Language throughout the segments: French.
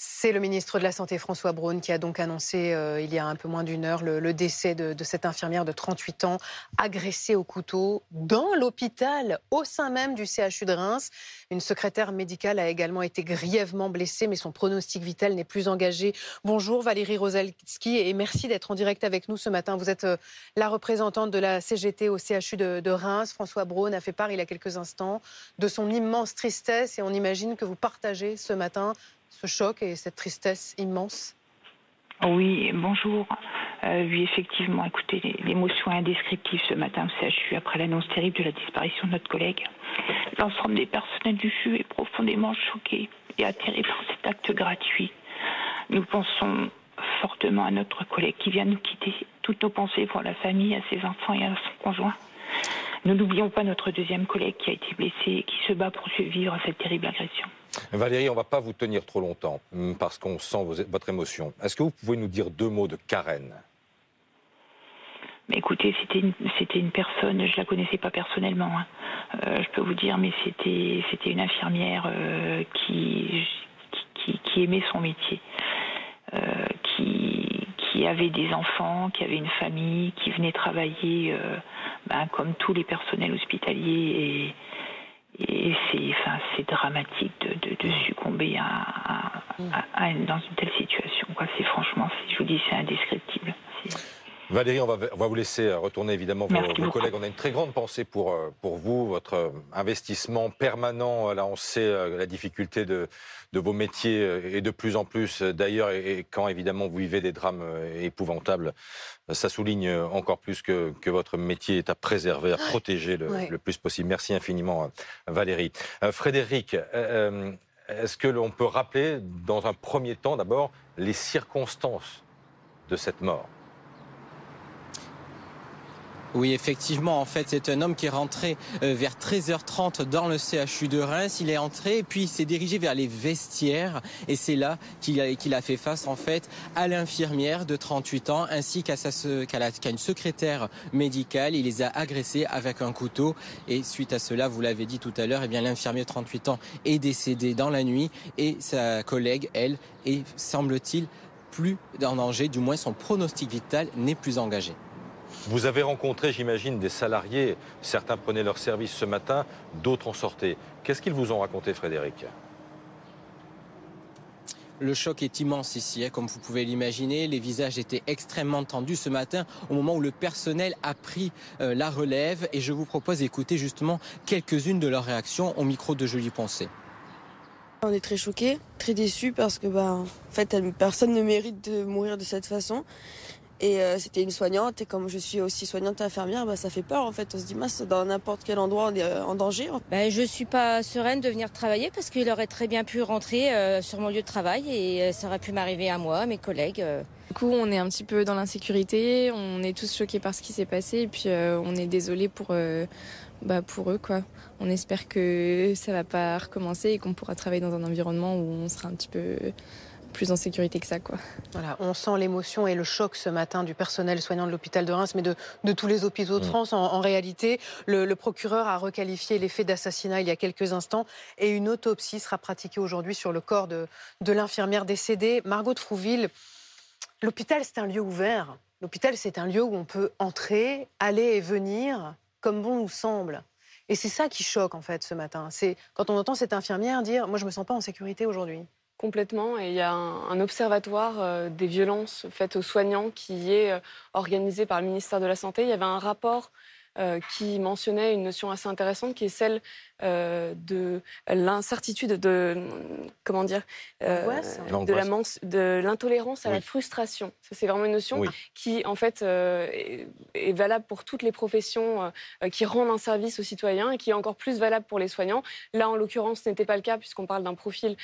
C'est le ministre de la Santé François Braun qui a donc annoncé euh, il y a un peu moins d'une heure le, décès de, cette infirmière de 38 ans agressée au couteau dans l'hôpital au sein même du CHU de Reims. Une secrétaire médicale a également été grièvement blessée mais son pronostic vital n'est plus engagé. Bonjour Valérie Rosalski et merci d'être en direct avec nous ce matin. Vous êtes euh, la représentante de la CGT au CHU de, de Reims. François Braun a fait part il y a quelques instants de son immense tristesse et on imagine que vous partagez ce matin ce choc et cette tristesse immense Oui, bonjour. Euh, oui, effectivement, écoutez, l'émotion indescriptive ce matin au CHU après l'annonce terrible de la disparition de notre collègue. L'ensemble des personnels du CHU est profondément choqué et atterré par cet acte gratuit. Nous pensons fortement à notre collègue qui vient nous quitter. Toutes nos pensées pour la famille, à ses enfants et à son conjoint. Nous n'oublions pas notre deuxième collègue qui a été blessé et qui se bat pour survivre à cette terrible agression. Valérie, on ne va pas vous tenir trop longtemps hmm, parce qu'on sent votre émotion. Est-ce que vous pouvez nous dire deux mots de Karen? Mais écoutez, c'était une, personne, je la connaissais pas personnellement, hein. euh, je peux vous dire, mais c'était, une infirmière euh, qui, aimait son métier, euh, qui, qui avait des enfants, qui avait une famille, qui venait travailler ben, comme tous les personnels hospitaliers et c'est enfin, dramatique de, de, succomber à, à, dans une telle situation. C'est franchement, je vous dis, c'est indescriptible. Valérie, on va, on va, vous laisser retourner évidemment vos, vos, collègues. On a une très grande pensée pour, euh, pour vous, votre investissement permanent. Là, on sait euh, la difficulté de, de vos métiers euh, et de plus en plus d'ailleurs, et, quand évidemment vous vivez des drames épouvantables, ça souligne encore plus que, que votre métier est à préserver, à protéger le, le plus possible. Merci infiniment, Valérie. Frédéric, est-ce que l'on peut rappeler dans un premier temps d'abord les circonstances de cette mort? Oui, effectivement, en fait, c'est un homme qui est rentré euh, vers 13h30 dans le CHU de Reims. Il est entré et puis il s'est dirigé vers les vestiaires et c'est là qu'il a, fait face en fait à l'infirmière de 38 ans ainsi qu'à, une secrétaire médicale. Il les a agressés avec un couteau et suite à cela, vous l'avez dit tout à l'heure, eh bien l'infirmière de 38 ans est décédée dans la nuit et sa collègue, elle, est semble-t-il plus en danger, du moins son pronostic vital n'est plus engagé. Vous avez rencontré, j'imagine, des salariés. Certains prenaient leur service ce matin, d'autres en sortaient. Qu'est-ce qu'ils vous ont raconté, Frédéric? Le choc est immense ici, hein, comme vous pouvez l'imaginer. Les visages étaient extrêmement tendus ce matin au moment où le personnel a pris euh, la relève. Et je vous propose d'écouter justement quelques-unes de leurs réactions au micro de Julie Poncé. On est très choqués, très déçus parce que bah, en fait, personne ne mérite de mourir de cette façon. Et euh, c'était une soignante, et comme je suis aussi soignante infirmière, bah, ça fait peur en fait. On se dit, mince, dans n'importe quel endroit, on est euh, en danger. Ben, je suis pas sereine de venir travailler parce qu'il aurait très bien pu rentrer euh, sur mon lieu de travail et ça aurait pu m'arriver à moi, à mes collègues. Du coup, on est un petit peu dans l'insécurité, on est tous choqués par ce qui s'est passé, et puis on est désolé pour, bah, pour eux. Quoi. On espère que ça va pas recommencer et qu'on pourra travailler dans un environnement où on sera un petit peu plus en sécurité que ça. Quoi. Voilà, on sent l'émotion et le choc ce matin du personnel soignant de l'hôpital de Reims, mais de, tous les hôpitaux de mm. France. En, réalité, le, procureur a requalifié les faits d'assassinat il y a quelques instants et une autopsie sera pratiquée aujourd'hui sur le corps de, de l'infirmière décédée. Margot de Frouville, l'hôpital, c'est un lieu ouvert. L'hôpital, c'est un lieu où on peut entrer, aller et venir comme bon nous semble. Et c'est ça qui choque en fait ce matin. C'est quand on entend cette infirmière dire Moi, je me sens pas en sécurité aujourd'hui. Complètement. Et il y a un, observatoire euh, des violences faites aux soignants qui est euh, organisé par le ministère de la Santé. Il y avait un rapport euh, qui mentionnait une notion assez intéressante qui est celle euh, de l'incertitude, de comment dire, euh, de la de l'intolérance à la frustration. c'est vraiment une notion qui en fait est, valable pour toutes les professions qui rendent un service aux citoyens et qui est encore plus valable pour les soignants. Là, en l'occurrence, ce n'était pas le cas puisqu'on parle d'un profil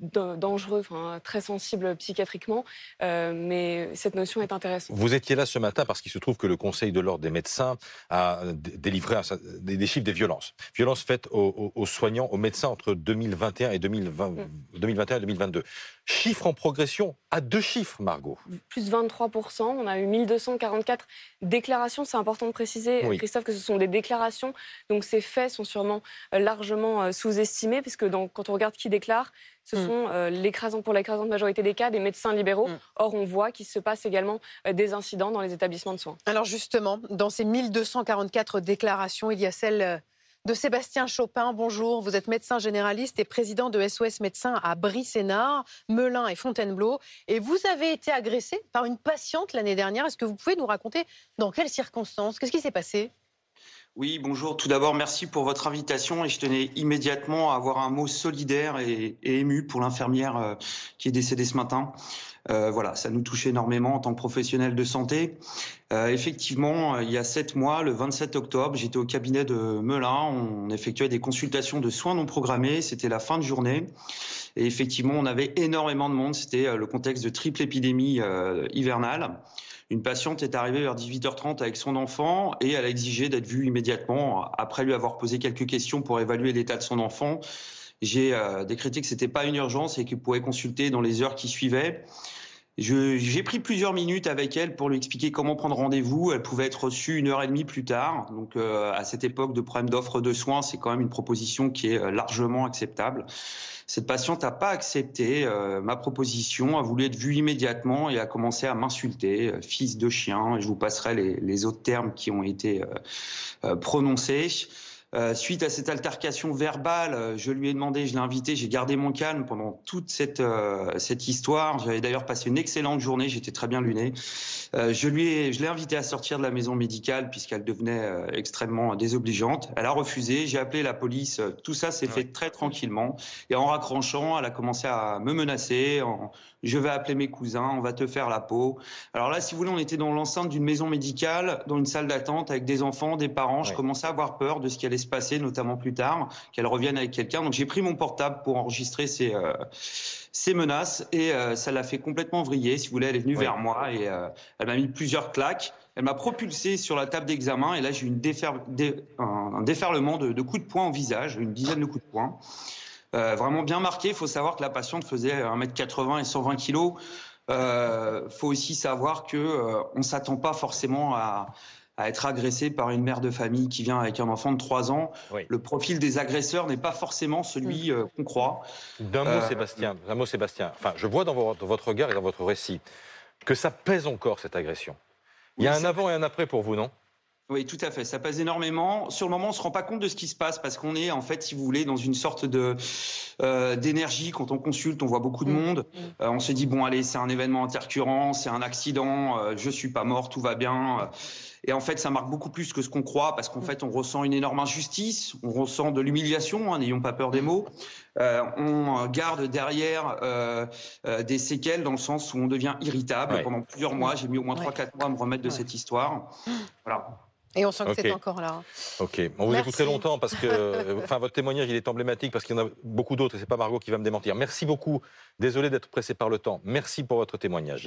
dangereux, enfin, très sensible psychiatriquement. mais cette notion est intéressante. Vous étiez là ce matin parce qu'il se trouve que le Conseil de l'ordre des médecins a délivré des chiffres des violences. Violences faites aux, soignants, aux médecins entre 2021 et 2020, 2021 et 2022. Chiffre en progression à deux chiffres, Margot. Plus 23%. On a eu 1244 déclarations. C'est important de préciser, Christophe, que ce sont des déclarations. Donc ces faits sont sûrement euh, largement euh, sous-estimés, puisque quand on regarde qui déclare, ce mm. sont euh, pour l'écrasante majorité des cas des médecins libéraux. Mm. Or, on voit qu'il se passe également des incidents dans les établissements de soins. Alors justement, dans ces 1244 déclarations, il y a celle de Sébastien Chopin. Bonjour, vous êtes médecin généraliste et président de SOS Médecins à Brie-Sénard, Melun et Fontainebleau. Et vous avez été agressé par une patiente l'année dernière. Est-ce que vous pouvez nous raconter dans quelles circonstances? Qu'est-ce qui s'est passé? Oui, bonjour. Tout d'abord, merci pour votre invitation et je tenais immédiatement à avoir un mot solidaire et, ému pour l'infirmière euh, qui est décédée ce matin. Euh, voilà, ça nous touche énormément en tant que professionnels de santé. Euh, effectivement, il y a sept mois, le 27 octobre, j'étais au cabinet de Melun. On effectuait des consultations de soins non programmés. C'était la fin de journée. Et effectivement, on avait énormément de monde. C'était le contexte de triple épidémie hivernale. Une patiente est arrivée vers 18h30 avec son enfant et elle a exigé d'être vue immédiatement après lui avoir posé quelques questions pour évaluer l'état de son enfant. J'ai euh, décrété que c'était pas une urgence et qu'il pouvait consulter dans les heures qui suivaient. J'ai pris plusieurs minutes avec elle pour lui expliquer comment prendre rendez-vous. Elle pouvait être reçue une heure et demie plus tard. Donc, euh, à cette époque de problème d'offre de soins, c'est quand même une proposition qui est euh, largement acceptable. Cette patiente n'a pas accepté euh, ma proposition, a voulu être vue immédiatement et a commencé à m'insulter, euh, fils de chien. je vous passerai les, les, autres termes qui ont été euh, prononcés. Euh, suite à cette altercation verbale, euh, je lui ai demandé, je l'ai invité, j'ai gardé mon calme pendant toute cette, euh, cette histoire. J'avais d'ailleurs passé une excellente journée, j'étais très bien luné. je lui ai, je l'ai invité à sortir de la maison médicale puisqu'elle devenait extrêmement désobligeante. Elle a refusé, j'ai appelé la police. Tout ça s'est fait très tranquillement. Et en raccrochant, elle a commencé à me menacer. En, je vais appeler mes cousins, on va te faire la peau. Alors là, si vous voulez, on était dans l'enceinte d'une maison médicale, dans une salle d'attente avec des enfants, des parents. Je commençais à avoir peur de ce qui allait se passer, notamment plus tard, qu'elle revienne avec quelqu'un. Donc j'ai pris mon portable pour enregistrer ces, euh, ces menaces et euh, ça l'a fait complètement vriller. Si vous voulez, elle est venue vers moi et euh, elle m'a mis plusieurs claques. Elle m'a propulsé sur la table d'examen et là j'ai eu une un, déferlement de, de coups de poing au visage, une dizaine de coups de poing. Vraiment bien marqué. Il faut savoir que la patiente faisait 1m80 et 120 kg. Il euh, faut aussi savoir que euh, on s'attend pas forcément à, être agressé par une mère de famille qui vient avec un enfant de 3 ans. Le profil des agresseurs n'est pas forcément celui mm. qu'on croit. D'un mot, Sébastien. D'un mot, Sébastien. Enfin, je vois dans votre regard et dans votre récit que ça pèse encore cette agression. Il y a un avant et un après pour vous, non? Oui, tout à fait. Ça passe énormément. Sur le moment, on se rend pas compte de ce qui se passe parce qu'on est, en fait, si vous voulez, dans une sorte de euh, d'énergie. Quand on consulte, on voit beaucoup de mm. monde. Mm. Euh, on se dit bon, allez, c'est un événement intercurrent, c'est un accident. Euh, je suis pas mort, tout va bien. Et en fait, ça marque beaucoup plus que ce qu'on croit, parce qu'en mm. fait, on ressent une énorme injustice, on ressent de l'humiliation, hein, n'ayons pas peur des mots. Euh, on garde derrière euh, euh, des séquelles dans le sens où on devient irritable. Pendant plusieurs mois, j'ai mis au moins 3-4 mois à me remettre de cette histoire. Voilà. Et on sent que c'est encore là. Ok, on vous écoute très longtemps parce que, enfin, votre témoignage il est emblématique parce qu'il y en a beaucoup d'autres et c'est pas Margot qui va me démentir. Merci beaucoup. Désolé d'être pressé par le temps. Merci pour votre témoignage.